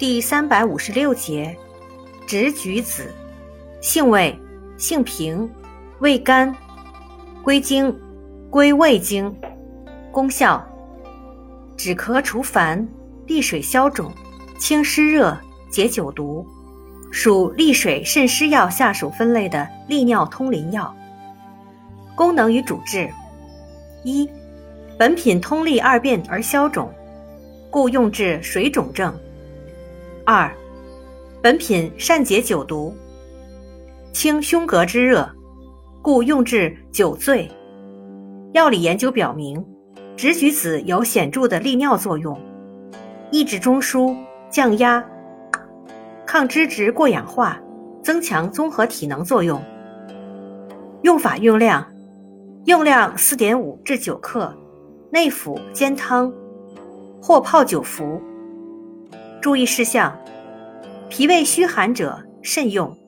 第三百五十六节，直橘子，性味，性平，味甘，归经，归胃经。功效，止咳除烦，利水消肿，清湿热，解酒毒，属利水渗湿药下属分类的利尿通淋药。功能与主治：一。本品通利二便而消肿，故用治水肿症。二，本品善解酒毒，清胸膈之热，故用治酒醉。药理研究表明，直橘子有显著的利尿作用，抑制中枢、降压、抗脂质过氧化、增强综合体能作用。用法用量：用量四点五至九克。内服煎汤，或泡酒服。注意事项：脾胃虚寒者慎用。